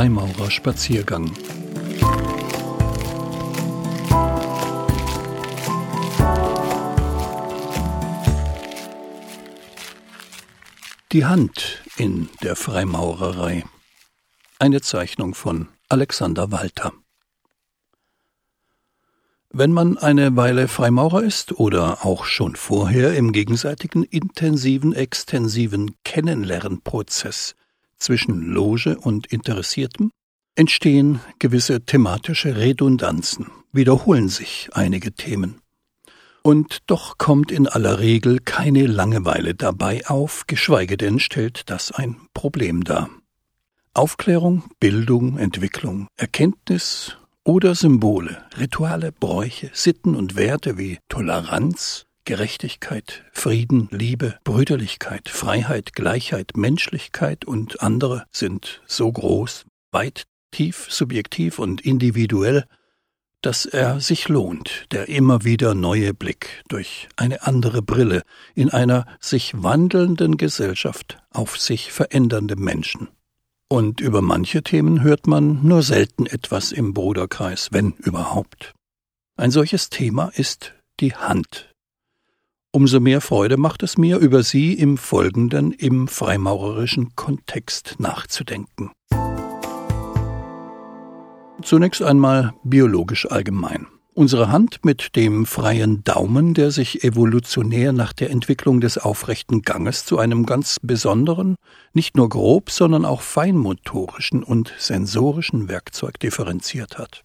Freimaurerspaziergang. Die Hand in der Freimaurerei. Eine Zeichnung von Alexander Walter. Wenn man eine Weile Freimaurer ist oder auch schon vorher im gegenseitigen intensiven, extensiven Kennenlernprozess zwischen Loge und Interessiertem, entstehen gewisse thematische Redundanzen, wiederholen sich einige Themen. Und doch kommt in aller Regel keine Langeweile dabei auf, geschweige denn stellt das ein Problem dar. Aufklärung, Bildung, Entwicklung, Erkenntnis oder Symbole, Rituale, Bräuche, Sitten und Werte wie Toleranz, Gerechtigkeit, Frieden, Liebe, Brüderlichkeit, Freiheit, Gleichheit, Menschlichkeit und andere sind so groß, weit, tief, subjektiv und individuell, dass er sich lohnt, der immer wieder neue Blick durch eine andere Brille in einer sich wandelnden Gesellschaft auf sich verändernde Menschen. Und über manche Themen hört man nur selten etwas im Bruderkreis, wenn überhaupt. Ein solches Thema ist die Hand. Umso mehr Freude macht es mir, über sie im Folgenden im freimaurerischen Kontext nachzudenken. Zunächst einmal biologisch allgemein. Unsere Hand mit dem freien Daumen, der sich evolutionär nach der Entwicklung des aufrechten Ganges zu einem ganz besonderen, nicht nur grob, sondern auch feinmotorischen und sensorischen Werkzeug differenziert hat.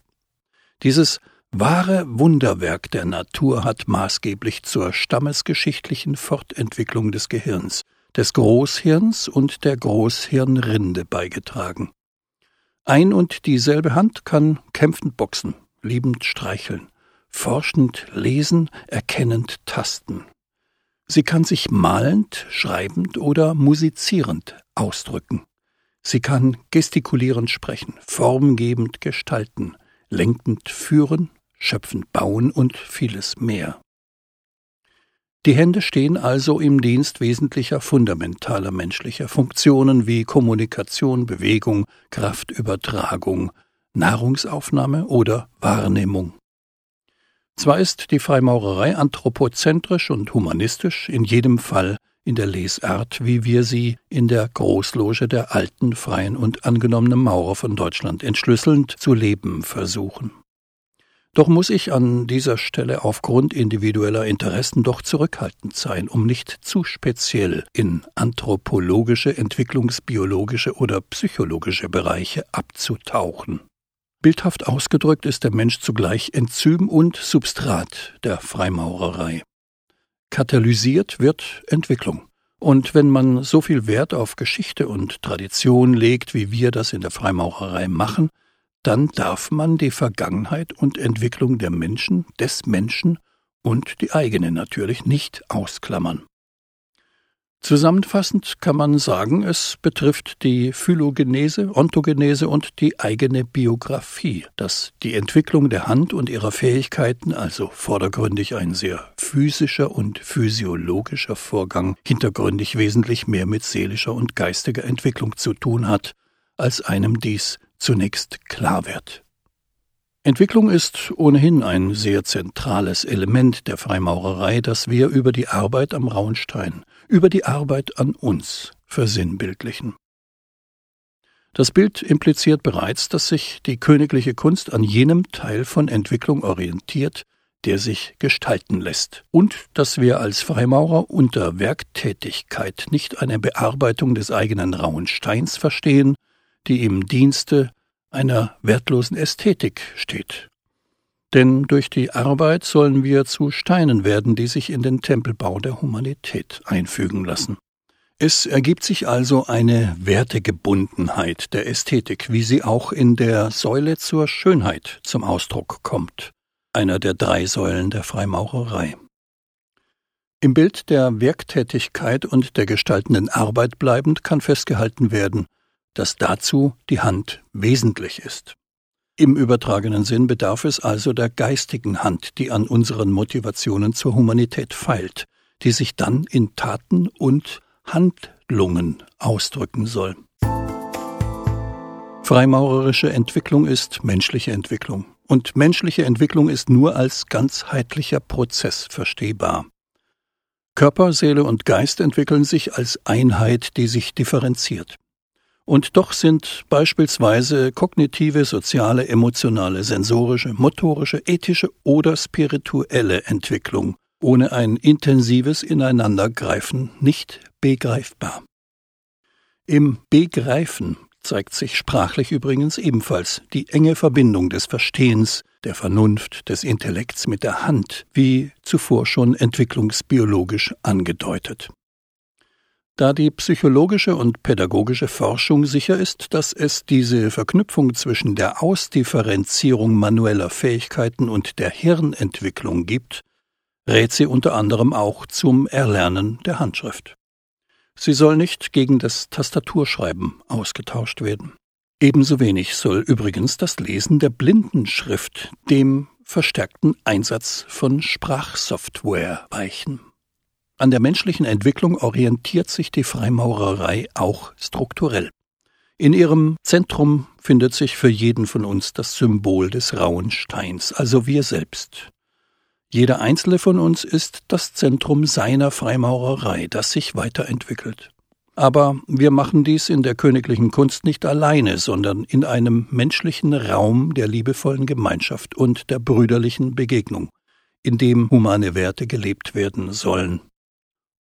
Dieses wahre Wunderwerk der Natur hat maßgeblich zur stammesgeschichtlichen Fortentwicklung des Gehirns, des Großhirns und der Großhirnrinde beigetragen. Ein und dieselbe Hand kann kämpfend boxen, liebend streicheln, forschend lesen, erkennend tasten. Sie kann sich malend, schreibend oder musizierend ausdrücken. Sie kann gestikulierend sprechen, formgebend gestalten, lenkend führen, schöpfend bauen und vieles mehr. Die Hände stehen also im Dienst wesentlicher fundamentaler menschlicher Funktionen wie Kommunikation, Bewegung, Kraftübertragung, Nahrungsaufnahme oder Wahrnehmung. Zwar ist die Freimaurerei anthropozentrisch und humanistisch, in jedem Fall in der Lesart, wie wir sie in der Großloge der alten, freien und angenommenen Maurer von Deutschland entschlüsselnd zu leben versuchen. Doch muss ich an dieser Stelle aufgrund individueller Interessen doch zurückhaltend sein, um nicht zu speziell in anthropologische, entwicklungsbiologische oder psychologische Bereiche abzutauchen. Bildhaft ausgedrückt ist der Mensch zugleich Enzym und Substrat der Freimaurerei. Katalysiert wird Entwicklung. Und wenn man so viel Wert auf Geschichte und Tradition legt, wie wir das in der Freimaurerei machen, dann darf man die Vergangenheit und Entwicklung der Menschen, des Menschen und die eigene natürlich nicht ausklammern. Zusammenfassend kann man sagen, es betrifft die Phylogenese, Ontogenese und die eigene Biografie, dass die Entwicklung der Hand und ihrer Fähigkeiten, also vordergründig ein sehr physischer und physiologischer Vorgang, hintergründig wesentlich mehr mit seelischer und geistiger Entwicklung zu tun hat, als einem dies zunächst klar wird. Entwicklung ist ohnehin ein sehr zentrales Element der Freimaurerei, das wir über die Arbeit am Raunstein über die Arbeit an uns versinnbildlichen. Das Bild impliziert bereits, dass sich die königliche Kunst an jenem Teil von Entwicklung orientiert, der sich gestalten lässt, und dass wir als Freimaurer unter Werktätigkeit nicht eine Bearbeitung des eigenen rauen Steins verstehen, die im Dienste einer wertlosen Ästhetik steht denn durch die Arbeit sollen wir zu Steinen werden, die sich in den Tempelbau der Humanität einfügen lassen. Es ergibt sich also eine Wertegebundenheit der Ästhetik, wie sie auch in der Säule zur Schönheit zum Ausdruck kommt, einer der drei Säulen der Freimaurerei. Im Bild der Werktätigkeit und der gestaltenden Arbeit bleibend kann festgehalten werden, dass dazu die Hand wesentlich ist. Im übertragenen Sinn bedarf es also der geistigen Hand, die an unseren Motivationen zur Humanität feilt, die sich dann in Taten und Handlungen ausdrücken soll. Freimaurerische Entwicklung ist menschliche Entwicklung. Und menschliche Entwicklung ist nur als ganzheitlicher Prozess verstehbar. Körper, Seele und Geist entwickeln sich als Einheit, die sich differenziert. Und doch sind beispielsweise kognitive, soziale, emotionale, sensorische, motorische, ethische oder spirituelle Entwicklung ohne ein intensives Ineinandergreifen nicht begreifbar. Im Begreifen zeigt sich sprachlich übrigens ebenfalls die enge Verbindung des Verstehens, der Vernunft, des Intellekts mit der Hand, wie zuvor schon entwicklungsbiologisch angedeutet. Da die psychologische und pädagogische Forschung sicher ist, dass es diese Verknüpfung zwischen der Ausdifferenzierung manueller Fähigkeiten und der Hirnentwicklung gibt, rät sie unter anderem auch zum Erlernen der Handschrift. Sie soll nicht gegen das Tastaturschreiben ausgetauscht werden. Ebenso wenig soll übrigens das Lesen der Blindenschrift dem verstärkten Einsatz von Sprachsoftware weichen. An der menschlichen Entwicklung orientiert sich die Freimaurerei auch strukturell. In ihrem Zentrum findet sich für jeden von uns das Symbol des rauen Steins, also wir selbst. Jeder einzelne von uns ist das Zentrum seiner Freimaurerei, das sich weiterentwickelt. Aber wir machen dies in der königlichen Kunst nicht alleine, sondern in einem menschlichen Raum der liebevollen Gemeinschaft und der brüderlichen Begegnung, in dem humane Werte gelebt werden sollen.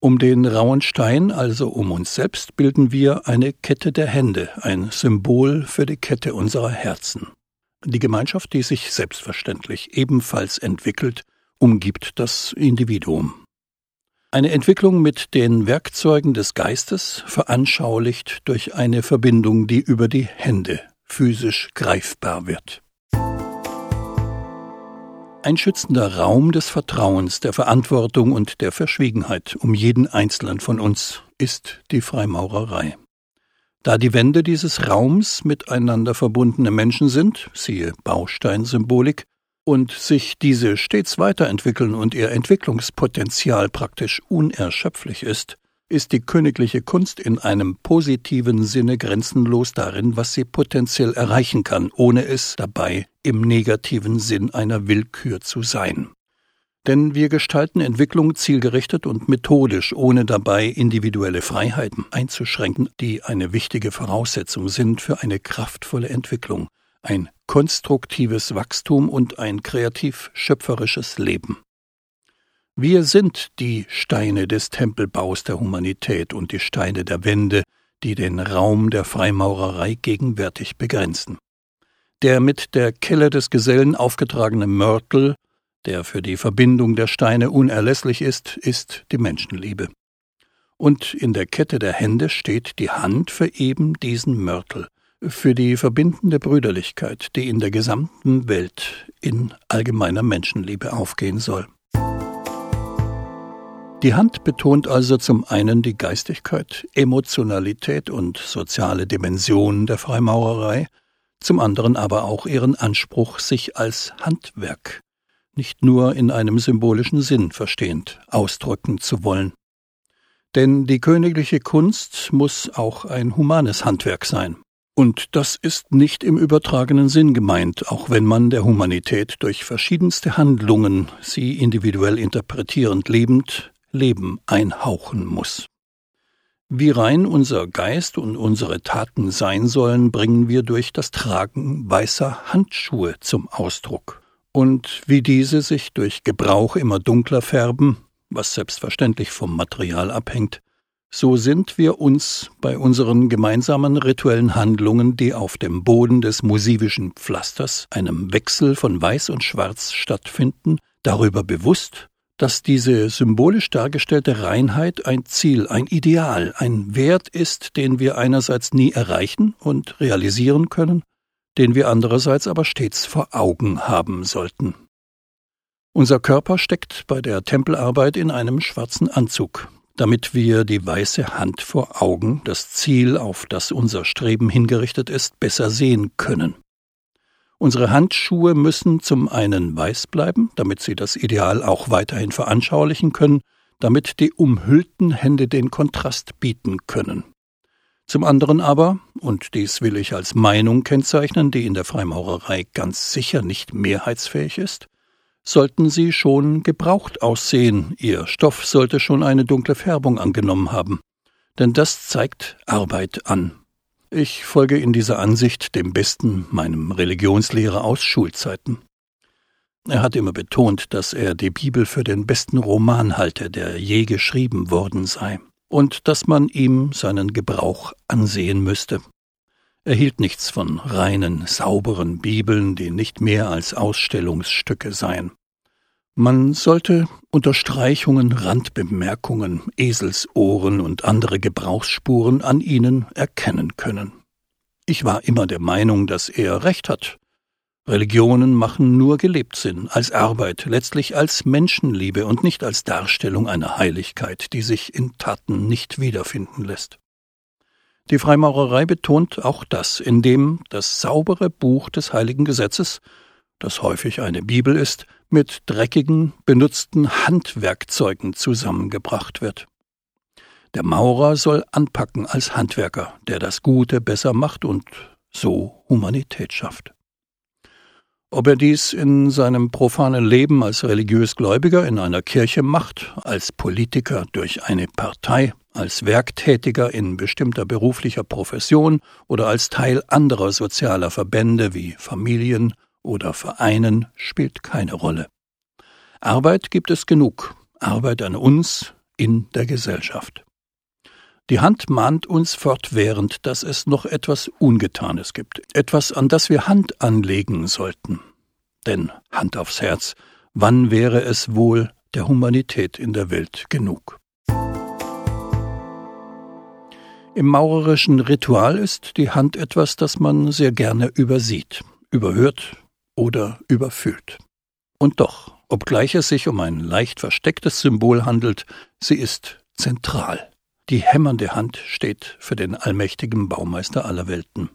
Um den rauen Stein, also um uns selbst, bilden wir eine Kette der Hände, ein Symbol für die Kette unserer Herzen. Die Gemeinschaft, die sich selbstverständlich ebenfalls entwickelt, umgibt das Individuum. Eine Entwicklung mit den Werkzeugen des Geistes, veranschaulicht durch eine Verbindung, die über die Hände physisch greifbar wird. Ein schützender Raum des Vertrauens, der Verantwortung und der Verschwiegenheit um jeden Einzelnen von uns ist die Freimaurerei. Da die Wände dieses Raums miteinander verbundene Menschen sind, siehe Bausteinsymbolik, und sich diese stets weiterentwickeln und ihr Entwicklungspotenzial praktisch unerschöpflich ist, ist die königliche Kunst in einem positiven Sinne grenzenlos darin, was sie potenziell erreichen kann, ohne es dabei im negativen Sinn einer Willkür zu sein. Denn wir gestalten Entwicklung zielgerichtet und methodisch, ohne dabei individuelle Freiheiten einzuschränken, die eine wichtige Voraussetzung sind für eine kraftvolle Entwicklung, ein konstruktives Wachstum und ein kreativ schöpferisches Leben. Wir sind die Steine des Tempelbaus der Humanität und die Steine der Wände, die den Raum der Freimaurerei gegenwärtig begrenzen. Der mit der Kelle des Gesellen aufgetragene Mörtel, der für die Verbindung der Steine unerlässlich ist, ist die Menschenliebe. Und in der Kette der Hände steht die Hand für eben diesen Mörtel, für die verbindende Brüderlichkeit, die in der gesamten Welt in allgemeiner Menschenliebe aufgehen soll. Die Hand betont also zum einen die Geistigkeit, Emotionalität und soziale Dimensionen der Freimaurerei, zum anderen aber auch ihren Anspruch, sich als Handwerk, nicht nur in einem symbolischen Sinn verstehend, ausdrücken zu wollen. Denn die königliche Kunst muss auch ein humanes Handwerk sein. Und das ist nicht im übertragenen Sinn gemeint, auch wenn man der Humanität durch verschiedenste Handlungen, sie individuell interpretierend lebend, Leben einhauchen muss. Wie rein unser Geist und unsere Taten sein sollen, bringen wir durch das Tragen weißer Handschuhe zum Ausdruck. Und wie diese sich durch Gebrauch immer dunkler färben, was selbstverständlich vom Material abhängt, so sind wir uns bei unseren gemeinsamen rituellen Handlungen, die auf dem Boden des musivischen Pflasters, einem Wechsel von Weiß und Schwarz stattfinden, darüber bewusst, dass diese symbolisch dargestellte Reinheit ein Ziel, ein Ideal, ein Wert ist, den wir einerseits nie erreichen und realisieren können, den wir andererseits aber stets vor Augen haben sollten. Unser Körper steckt bei der Tempelarbeit in einem schwarzen Anzug, damit wir die weiße Hand vor Augen, das Ziel, auf das unser Streben hingerichtet ist, besser sehen können. Unsere Handschuhe müssen zum einen weiß bleiben, damit sie das Ideal auch weiterhin veranschaulichen können, damit die umhüllten Hände den Kontrast bieten können. Zum anderen aber, und dies will ich als Meinung kennzeichnen, die in der Freimaurerei ganz sicher nicht mehrheitsfähig ist, sollten sie schon gebraucht aussehen, ihr Stoff sollte schon eine dunkle Färbung angenommen haben, denn das zeigt Arbeit an. Ich folge in dieser Ansicht dem besten meinem Religionslehrer aus Schulzeiten. Er hat immer betont, dass er die Bibel für den besten Roman halte, der je geschrieben worden sei, und dass man ihm seinen Gebrauch ansehen müsste. Er hielt nichts von reinen, sauberen Bibeln, die nicht mehr als Ausstellungsstücke seien. Man sollte Unterstreichungen, Randbemerkungen, Eselsohren und andere Gebrauchsspuren an ihnen erkennen können. Ich war immer der Meinung, dass er recht hat. Religionen machen nur gelebt Sinn, als Arbeit, letztlich als Menschenliebe und nicht als Darstellung einer Heiligkeit, die sich in Taten nicht wiederfinden lässt. Die Freimaurerei betont auch das, indem das saubere Buch des heiligen Gesetzes, das häufig eine Bibel ist, mit dreckigen, benutzten Handwerkzeugen zusammengebracht wird. Der Maurer soll anpacken als Handwerker, der das Gute besser macht und so Humanität schafft. Ob er dies in seinem profanen Leben als religiös Gläubiger in einer Kirche macht, als Politiker durch eine Partei, als Werktätiger in bestimmter beruflicher Profession oder als Teil anderer sozialer Verbände wie Familien oder Vereinen, spielt keine Rolle. Arbeit gibt es genug, Arbeit an uns in der Gesellschaft. Die Hand mahnt uns fortwährend, dass es noch etwas Ungetanes gibt, etwas, an das wir Hand anlegen sollten. Denn Hand aufs Herz, wann wäre es wohl der Humanität in der Welt genug? Im maurerischen Ritual ist die Hand etwas, das man sehr gerne übersieht, überhört oder überfühlt. Und doch, obgleich es sich um ein leicht verstecktes Symbol handelt, sie ist zentral. Die hämmernde Hand steht für den allmächtigen Baumeister aller Welten.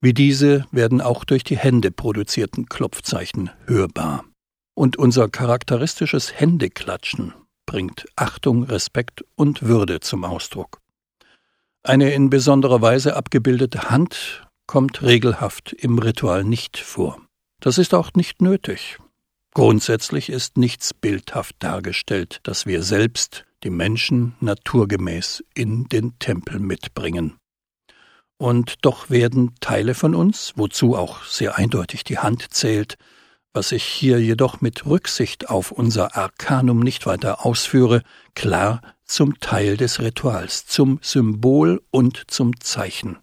Wie diese werden auch durch die Hände produzierten Klopfzeichen hörbar. Und unser charakteristisches Händeklatschen bringt Achtung, Respekt und Würde zum Ausdruck. Eine in besonderer Weise abgebildete Hand kommt regelhaft im Ritual nicht vor. Das ist auch nicht nötig. Grundsätzlich ist nichts bildhaft dargestellt, das wir selbst die Menschen naturgemäß in den Tempel mitbringen. Und doch werden Teile von uns, wozu auch sehr eindeutig die Hand zählt, was ich hier jedoch mit Rücksicht auf unser Arkanum nicht weiter ausführe, klar zum Teil des Rituals, zum Symbol und zum Zeichen.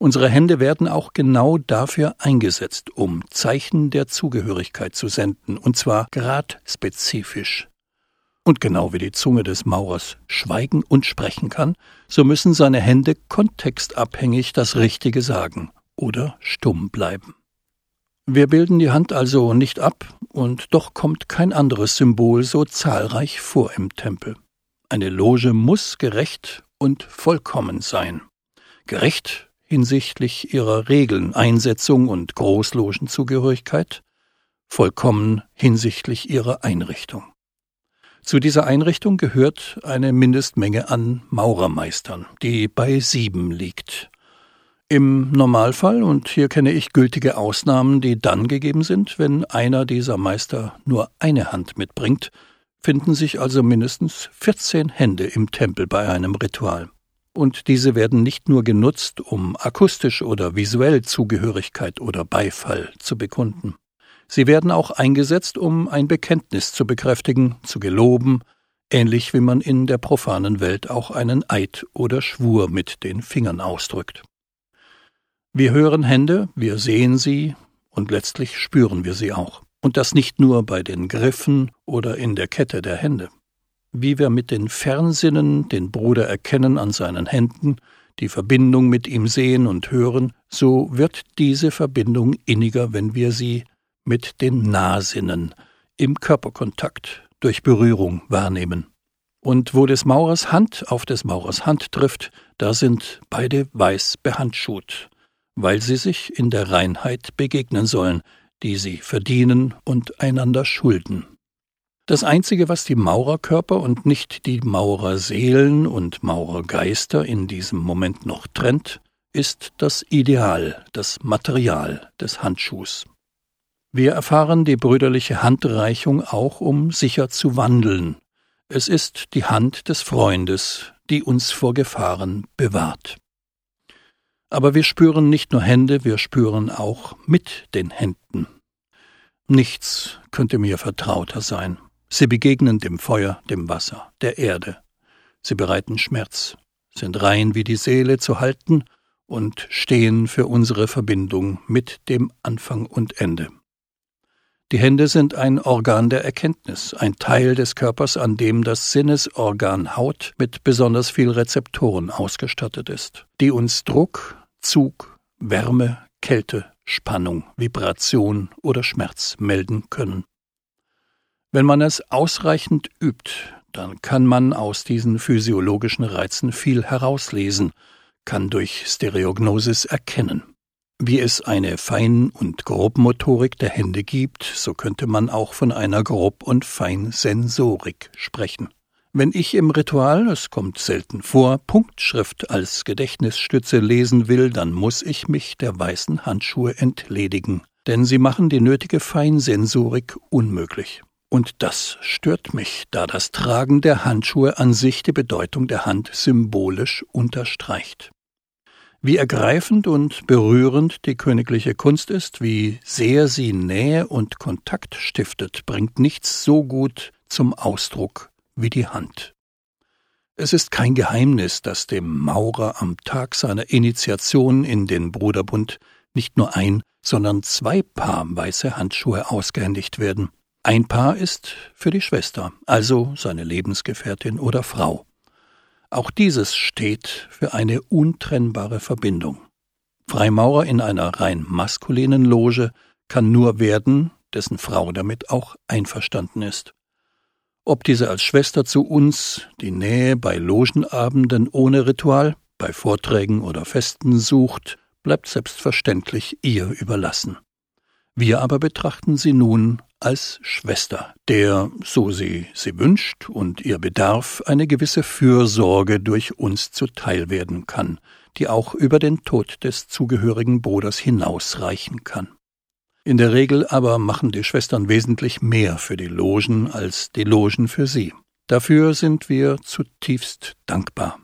Unsere Hände werden auch genau dafür eingesetzt, um Zeichen der Zugehörigkeit zu senden, und zwar gradspezifisch. Und genau wie die Zunge des Maurers schweigen und sprechen kann, so müssen seine Hände kontextabhängig das Richtige sagen oder stumm bleiben. Wir bilden die Hand also nicht ab, und doch kommt kein anderes Symbol so zahlreich vor im Tempel. Eine Loge muss gerecht und vollkommen sein. Gerecht hinsichtlich ihrer Regeln, Einsetzung und Großlogenzugehörigkeit, vollkommen hinsichtlich ihrer Einrichtung. Zu dieser Einrichtung gehört eine Mindestmenge an Maurermeistern, die bei sieben liegt. Im Normalfall, und hier kenne ich gültige Ausnahmen, die dann gegeben sind, wenn einer dieser Meister nur eine Hand mitbringt, finden sich also mindestens 14 Hände im Tempel bei einem Ritual. Und diese werden nicht nur genutzt, um akustisch oder visuell Zugehörigkeit oder Beifall zu bekunden. Sie werden auch eingesetzt, um ein Bekenntnis zu bekräftigen, zu geloben, ähnlich wie man in der profanen Welt auch einen Eid oder Schwur mit den Fingern ausdrückt. Wir hören Hände, wir sehen sie und letztlich spüren wir sie auch. Und das nicht nur bei den Griffen oder in der Kette der Hände. Wie wir mit den Fernsinnen den Bruder erkennen an seinen Händen, die Verbindung mit ihm sehen und hören, so wird diese Verbindung inniger, wenn wir sie mit den Nahsinnen im Körperkontakt durch Berührung wahrnehmen. Und wo des Maurers Hand auf des Maurers Hand trifft, da sind beide weiß behandschuht, weil sie sich in der Reinheit begegnen sollen, die sie verdienen und einander schulden. Das Einzige, was die Maurerkörper und nicht die Maurerseelen und Maurergeister in diesem Moment noch trennt, ist das Ideal, das Material des Handschuhs. Wir erfahren die brüderliche Handreichung auch, um sicher zu wandeln. Es ist die Hand des Freundes, die uns vor Gefahren bewahrt. Aber wir spüren nicht nur Hände, wir spüren auch mit den Händen. Nichts könnte mir vertrauter sein. Sie begegnen dem Feuer, dem Wasser, der Erde. Sie bereiten Schmerz, sind rein wie die Seele zu halten und stehen für unsere Verbindung mit dem Anfang und Ende. Die Hände sind ein Organ der Erkenntnis, ein Teil des Körpers, an dem das Sinnesorgan Haut mit besonders viel Rezeptoren ausgestattet ist, die uns Druck, Zug, Wärme, Kälte, Spannung, Vibration oder Schmerz melden können. Wenn man es ausreichend übt, dann kann man aus diesen physiologischen Reizen viel herauslesen, kann durch Stereognosis erkennen. Wie es eine Fein- und Grobmotorik der Hände gibt, so könnte man auch von einer Grob- und Feinsensorik sprechen. Wenn ich im Ritual, es kommt selten vor, Punktschrift als Gedächtnisstütze lesen will, dann muss ich mich der weißen Handschuhe entledigen, denn sie machen die nötige Feinsensorik unmöglich. Und das stört mich, da das Tragen der Handschuhe an sich die Bedeutung der Hand symbolisch unterstreicht. Wie ergreifend und berührend die königliche Kunst ist, wie sehr sie Nähe und Kontakt stiftet, bringt nichts so gut zum Ausdruck wie die Hand. Es ist kein Geheimnis, dass dem Maurer am Tag seiner Initiation in den Bruderbund nicht nur ein, sondern zwei Paar weiße Handschuhe ausgehändigt werden. Ein Paar ist für die Schwester, also seine Lebensgefährtin oder Frau. Auch dieses steht für eine untrennbare Verbindung. Freimaurer in einer rein maskulinen Loge kann nur werden, dessen Frau damit auch einverstanden ist. Ob diese als Schwester zu uns die Nähe bei Logenabenden ohne Ritual, bei Vorträgen oder Festen sucht, bleibt selbstverständlich ihr überlassen. Wir aber betrachten sie nun als Schwester, der, so sie sie wünscht und ihr bedarf, eine gewisse Fürsorge durch uns zuteil werden kann, die auch über den Tod des zugehörigen Bruders hinausreichen kann. In der Regel aber machen die Schwestern wesentlich mehr für die Logen als die Logen für sie. Dafür sind wir zutiefst dankbar.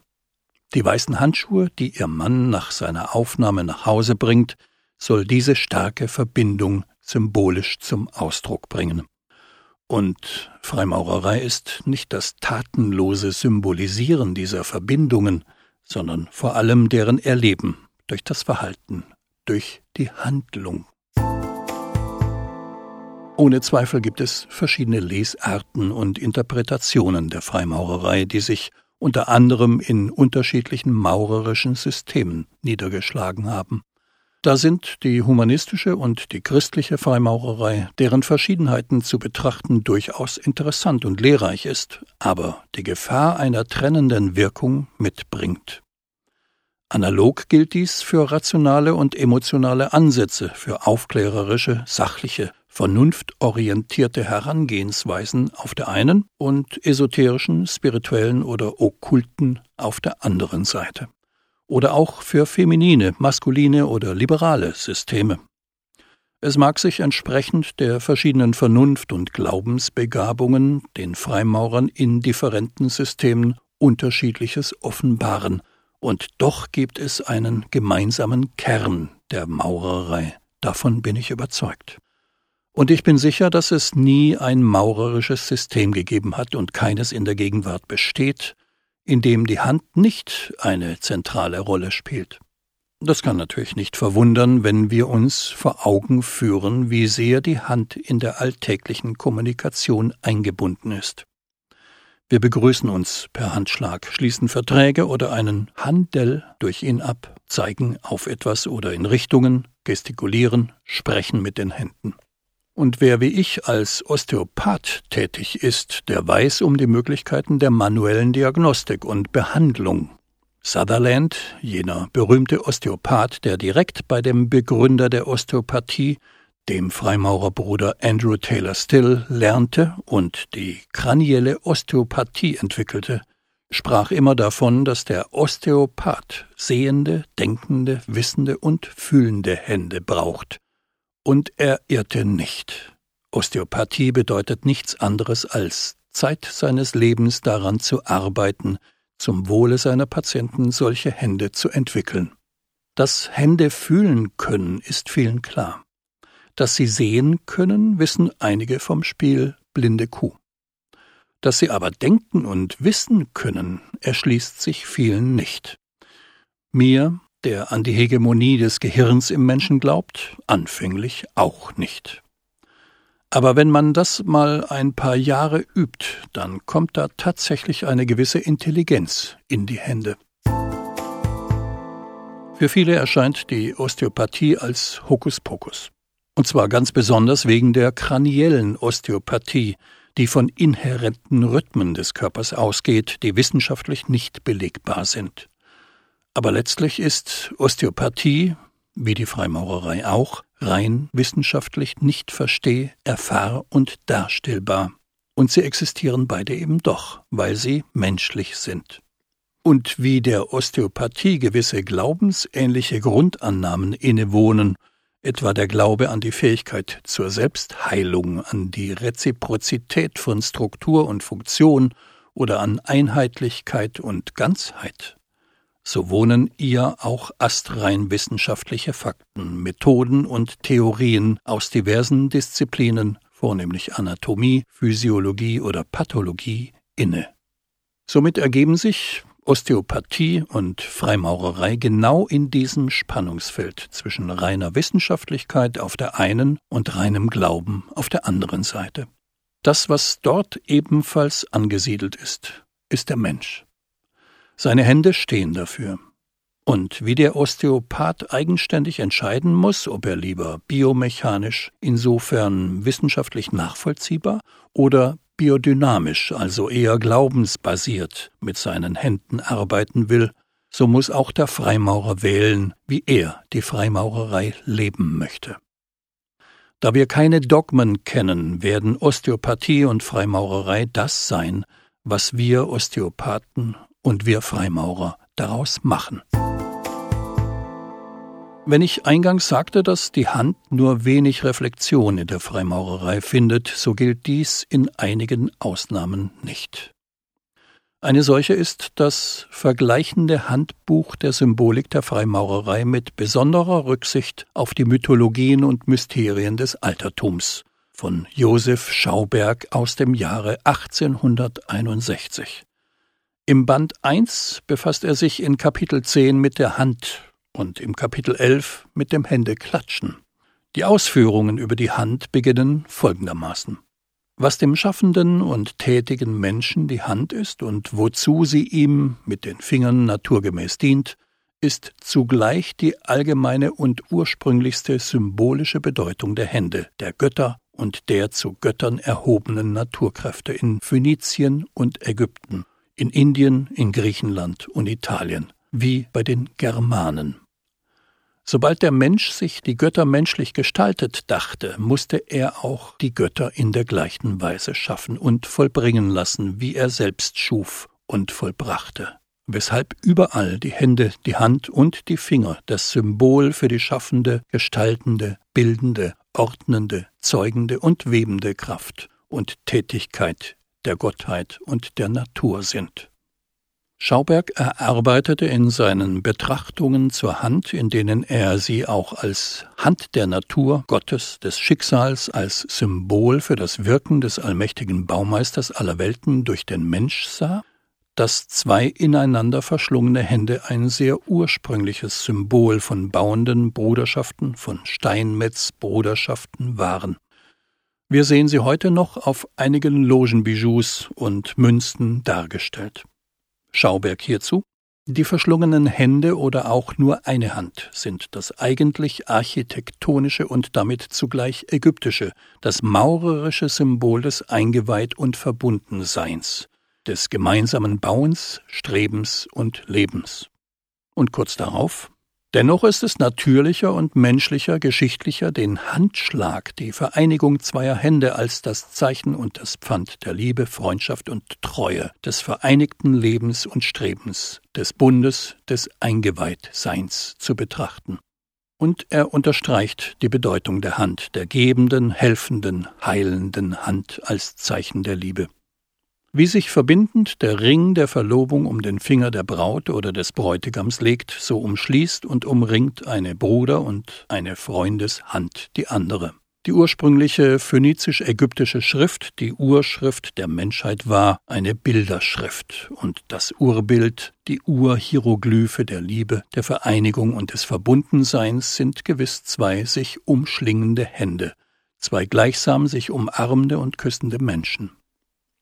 Die weißen Handschuhe, die ihr Mann nach seiner Aufnahme nach Hause bringt, soll diese starke Verbindung symbolisch zum Ausdruck bringen. Und Freimaurerei ist nicht das tatenlose Symbolisieren dieser Verbindungen, sondern vor allem deren Erleben durch das Verhalten, durch die Handlung. Ohne Zweifel gibt es verschiedene Lesarten und Interpretationen der Freimaurerei, die sich unter anderem in unterschiedlichen maurerischen Systemen niedergeschlagen haben. Da sind die humanistische und die christliche Freimaurerei, deren Verschiedenheiten zu betrachten durchaus interessant und lehrreich ist, aber die Gefahr einer trennenden Wirkung mitbringt. Analog gilt dies für rationale und emotionale Ansätze, für aufklärerische, sachliche, vernunftorientierte Herangehensweisen auf der einen und esoterischen, spirituellen oder okkulten auf der anderen Seite oder auch für feminine, maskuline oder liberale Systeme. Es mag sich entsprechend der verschiedenen Vernunft- und Glaubensbegabungen den Freimaurern in differenten Systemen unterschiedliches offenbaren, und doch gibt es einen gemeinsamen Kern der Maurerei, davon bin ich überzeugt. Und ich bin sicher, dass es nie ein maurerisches System gegeben hat und keines in der Gegenwart besteht, in dem die Hand nicht eine zentrale Rolle spielt. Das kann natürlich nicht verwundern, wenn wir uns vor Augen führen, wie sehr die Hand in der alltäglichen Kommunikation eingebunden ist. Wir begrüßen uns per Handschlag, schließen Verträge oder einen Handel durch ihn ab, zeigen auf etwas oder in Richtungen, gestikulieren, sprechen mit den Händen. Und wer wie ich als Osteopath tätig ist, der weiß um die Möglichkeiten der manuellen Diagnostik und Behandlung. Sutherland, jener berühmte Osteopath, der direkt bei dem Begründer der Osteopathie, dem Freimaurerbruder Andrew Taylor Still, lernte und die kranielle Osteopathie entwickelte, sprach immer davon, dass der Osteopath sehende, denkende, wissende und fühlende Hände braucht. Und er irrte nicht. Osteopathie bedeutet nichts anderes als Zeit seines Lebens daran zu arbeiten, zum Wohle seiner Patienten solche Hände zu entwickeln. Dass Hände fühlen können, ist vielen klar. Dass sie sehen können, wissen einige vom Spiel Blinde Kuh. Dass sie aber denken und wissen können, erschließt sich vielen nicht. Mir, der an die Hegemonie des Gehirns im Menschen glaubt, anfänglich auch nicht. Aber wenn man das mal ein paar Jahre übt, dann kommt da tatsächlich eine gewisse Intelligenz in die Hände. Für viele erscheint die Osteopathie als Hokuspokus. Und zwar ganz besonders wegen der kraniellen Osteopathie, die von inhärenten Rhythmen des Körpers ausgeht, die wissenschaftlich nicht belegbar sind. Aber letztlich ist Osteopathie, wie die Freimaurerei auch, rein wissenschaftlich nicht versteh-, erfahr- und darstellbar. Und sie existieren beide eben doch, weil sie menschlich sind. Und wie der Osteopathie gewisse glaubensähnliche Grundannahmen innewohnen, etwa der Glaube an die Fähigkeit zur Selbstheilung, an die Reziprozität von Struktur und Funktion oder an Einheitlichkeit und Ganzheit, so wohnen ihr auch astrein wissenschaftliche Fakten, Methoden und Theorien aus diversen Disziplinen, vornehmlich Anatomie, Physiologie oder Pathologie, inne. Somit ergeben sich Osteopathie und Freimaurerei genau in diesem Spannungsfeld zwischen reiner Wissenschaftlichkeit auf der einen und reinem Glauben auf der anderen Seite. Das, was dort ebenfalls angesiedelt ist, ist der Mensch. Seine Hände stehen dafür. Und wie der Osteopath eigenständig entscheiden muss, ob er lieber biomechanisch, insofern wissenschaftlich nachvollziehbar, oder biodynamisch, also eher glaubensbasiert, mit seinen Händen arbeiten will, so muss auch der Freimaurer wählen, wie er die Freimaurerei leben möchte. Da wir keine Dogmen kennen, werden Osteopathie und Freimaurerei das sein, was wir Osteopathen und wir Freimaurer daraus machen. Wenn ich eingangs sagte, dass die Hand nur wenig Reflexion in der Freimaurerei findet, so gilt dies in einigen Ausnahmen nicht. Eine solche ist das vergleichende Handbuch der Symbolik der Freimaurerei mit besonderer Rücksicht auf die Mythologien und Mysterien des Altertums von Josef Schauberg aus dem Jahre 1861. Im Band 1 befasst er sich in Kapitel 10 mit der Hand und im Kapitel 11 mit dem Händeklatschen. Die Ausführungen über die Hand beginnen folgendermaßen. Was dem schaffenden und tätigen Menschen die Hand ist und wozu sie ihm mit den Fingern naturgemäß dient, ist zugleich die allgemeine und ursprünglichste symbolische Bedeutung der Hände, der Götter und der zu Göttern erhobenen Naturkräfte in Phönizien und Ägypten, in Indien, in Griechenland und Italien, wie bei den Germanen. Sobald der Mensch sich die Götter menschlich gestaltet dachte, musste er auch die Götter in der gleichen Weise schaffen und vollbringen lassen, wie er selbst schuf und vollbrachte. Weshalb überall die Hände, die Hand und die Finger das Symbol für die schaffende, gestaltende, bildende, ordnende, zeugende und webende Kraft und Tätigkeit der Gottheit und der Natur sind. Schauberg erarbeitete in seinen Betrachtungen zur Hand, in denen er sie auch als Hand der Natur, Gottes, des Schicksals, als Symbol für das Wirken des allmächtigen Baumeisters aller Welten durch den Mensch sah, dass zwei ineinander verschlungene Hände ein sehr ursprüngliches Symbol von bauenden Bruderschaften, von Steinmetz-Bruderschaften waren. Wir sehen sie heute noch auf einigen Logenbijoux und Münzen dargestellt. Schauberg hierzu die verschlungenen Hände oder auch nur eine Hand sind das eigentlich architektonische und damit zugleich ägyptische, das maurerische Symbol des Eingeweiht und Verbundenseins, des gemeinsamen Bauens, Strebens und Lebens. Und kurz darauf Dennoch ist es natürlicher und menschlicher, geschichtlicher, den Handschlag, die Vereinigung zweier Hände als das Zeichen und das Pfand der Liebe, Freundschaft und Treue, des vereinigten Lebens und Strebens, des Bundes, des Eingeweihtseins zu betrachten. Und er unterstreicht die Bedeutung der Hand, der gebenden, helfenden, heilenden Hand als Zeichen der Liebe wie sich verbindend der Ring der Verlobung um den Finger der Braut oder des Bräutigams legt, so umschließt und umringt eine Bruder und eine Freundeshand die andere. Die ursprüngliche phönizisch-ägyptische Schrift, die Urschrift der Menschheit, war eine Bilderschrift und das Urbild, die Urhieroglyphe der Liebe, der Vereinigung und des Verbundenseins sind gewiss zwei sich umschlingende Hände, zwei gleichsam sich umarmende und küssende Menschen.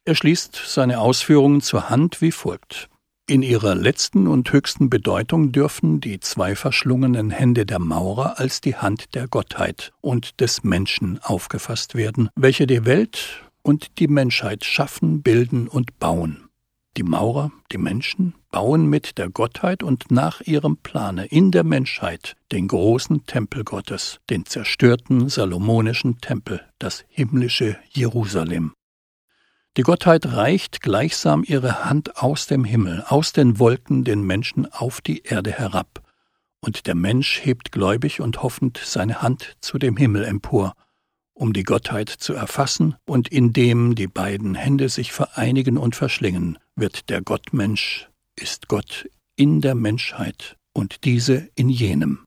Er schließt seine Ausführungen zur Hand wie folgt. In ihrer letzten und höchsten Bedeutung dürfen die zwei verschlungenen Hände der Maurer als die Hand der Gottheit und des Menschen aufgefasst werden, welche die Welt und die Menschheit schaffen, bilden und bauen. Die Maurer, die Menschen, bauen mit der Gottheit und nach ihrem Plane in der Menschheit den großen Tempel Gottes, den zerstörten salomonischen Tempel, das himmlische Jerusalem. Die Gottheit reicht gleichsam ihre Hand aus dem Himmel, aus den Wolken den Menschen auf die Erde herab, und der Mensch hebt gläubig und hoffend seine Hand zu dem Himmel empor, um die Gottheit zu erfassen, und indem die beiden Hände sich vereinigen und verschlingen, wird der Gottmensch, ist Gott in der Menschheit und diese in jenem.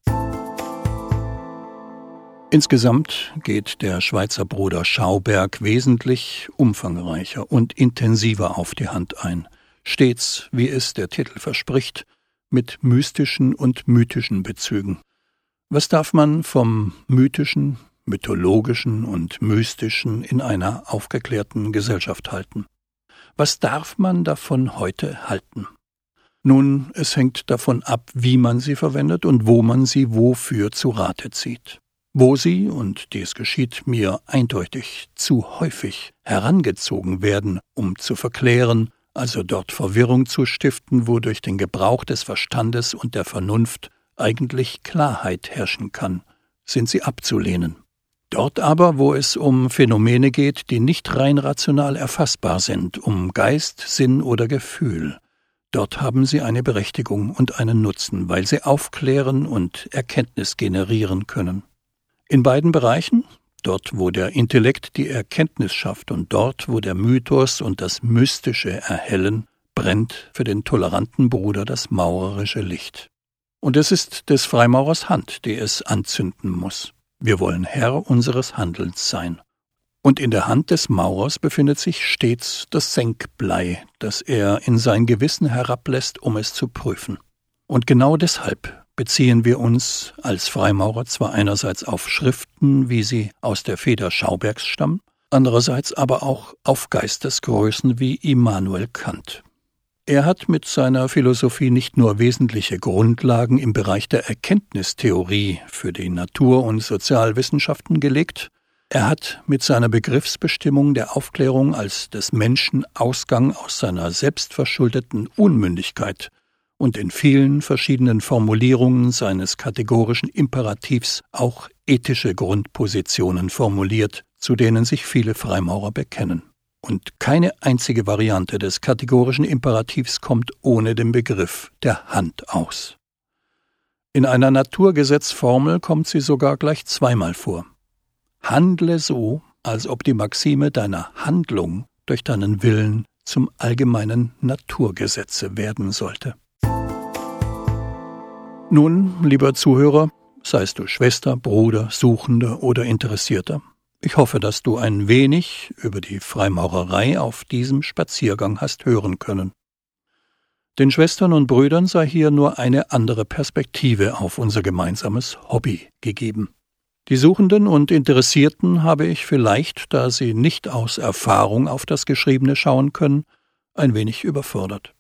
Insgesamt geht der Schweizer Bruder Schauberg wesentlich umfangreicher und intensiver auf die Hand ein, stets, wie es der Titel verspricht, mit mystischen und mythischen Bezügen. Was darf man vom mythischen, mythologischen und mystischen in einer aufgeklärten Gesellschaft halten? Was darf man davon heute halten? Nun, es hängt davon ab, wie man sie verwendet und wo man sie wofür zu Rate zieht wo sie, und dies geschieht mir eindeutig zu häufig, herangezogen werden, um zu verklären, also dort Verwirrung zu stiften, wo durch den Gebrauch des Verstandes und der Vernunft eigentlich Klarheit herrschen kann, sind sie abzulehnen. Dort aber, wo es um Phänomene geht, die nicht rein rational erfassbar sind, um Geist, Sinn oder Gefühl, dort haben sie eine Berechtigung und einen Nutzen, weil sie aufklären und Erkenntnis generieren können. In beiden Bereichen, dort wo der Intellekt die Erkenntnis schafft und dort wo der Mythos und das Mystische erhellen, brennt für den toleranten Bruder das maurerische Licht. Und es ist des Freimaurers Hand, die es anzünden muss. Wir wollen Herr unseres Handelns sein. Und in der Hand des Maurers befindet sich stets das Senkblei, das er in sein Gewissen herablässt, um es zu prüfen. Und genau deshalb beziehen wir uns als Freimaurer zwar einerseits auf Schriften, wie sie aus der Feder Schaubergs stammen, andererseits aber auch auf Geistesgrößen wie Immanuel Kant. Er hat mit seiner Philosophie nicht nur wesentliche Grundlagen im Bereich der Erkenntnistheorie für die Natur- und Sozialwissenschaften gelegt, er hat mit seiner Begriffsbestimmung der Aufklärung als des Menschen Ausgang aus seiner selbstverschuldeten Unmündigkeit und in vielen verschiedenen Formulierungen seines kategorischen Imperativs auch ethische Grundpositionen formuliert, zu denen sich viele Freimaurer bekennen. Und keine einzige Variante des kategorischen Imperativs kommt ohne den Begriff der Hand aus. In einer Naturgesetzformel kommt sie sogar gleich zweimal vor. Handle so, als ob die Maxime deiner Handlung durch deinen Willen zum allgemeinen Naturgesetze werden sollte. Nun, lieber Zuhörer, seist du Schwester, Bruder, Suchender oder Interessierter, ich hoffe, dass du ein wenig über die Freimaurerei auf diesem Spaziergang hast hören können. Den Schwestern und Brüdern sei hier nur eine andere Perspektive auf unser gemeinsames Hobby gegeben. Die Suchenden und Interessierten habe ich vielleicht, da sie nicht aus Erfahrung auf das Geschriebene schauen können, ein wenig überfordert.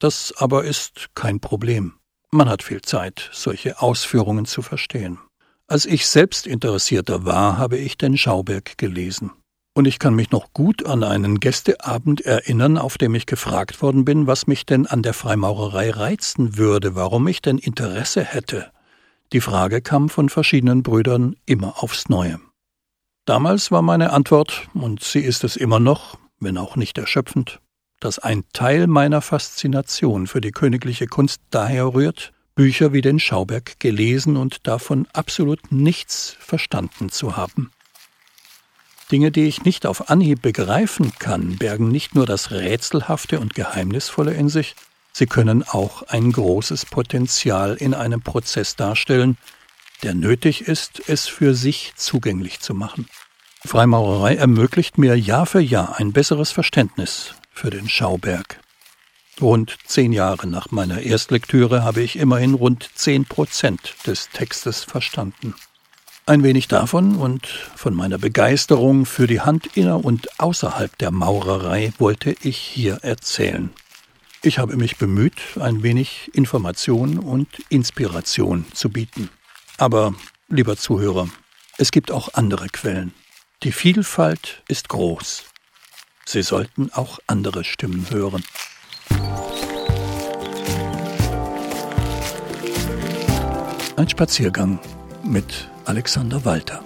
Das aber ist kein Problem. Man hat viel Zeit, solche Ausführungen zu verstehen. Als ich selbst Interessierter war, habe ich den Schauberg gelesen. Und ich kann mich noch gut an einen Gästeabend erinnern, auf dem ich gefragt worden bin, was mich denn an der Freimaurerei reizen würde, warum ich denn Interesse hätte. Die Frage kam von verschiedenen Brüdern immer aufs Neue. Damals war meine Antwort, und sie ist es immer noch, wenn auch nicht erschöpfend, dass ein Teil meiner Faszination für die königliche Kunst daher rührt, Bücher wie den Schauberg gelesen und davon absolut nichts verstanden zu haben. Dinge, die ich nicht auf Anhieb begreifen kann, bergen nicht nur das Rätselhafte und Geheimnisvolle in sich, sie können auch ein großes Potenzial in einem Prozess darstellen, der nötig ist, es für sich zugänglich zu machen. Freimaurerei ermöglicht mir Jahr für Jahr ein besseres Verständnis für den Schauberg. Rund zehn Jahre nach meiner Erstlektüre habe ich immerhin rund zehn Prozent des Textes verstanden. Ein wenig davon und von meiner Begeisterung für die Hand inner und außerhalb der Maurerei wollte ich hier erzählen. Ich habe mich bemüht, ein wenig Information und Inspiration zu bieten. Aber, lieber Zuhörer, es gibt auch andere Quellen. Die Vielfalt ist groß. Sie sollten auch andere Stimmen hören. Ein Spaziergang mit Alexander Walter.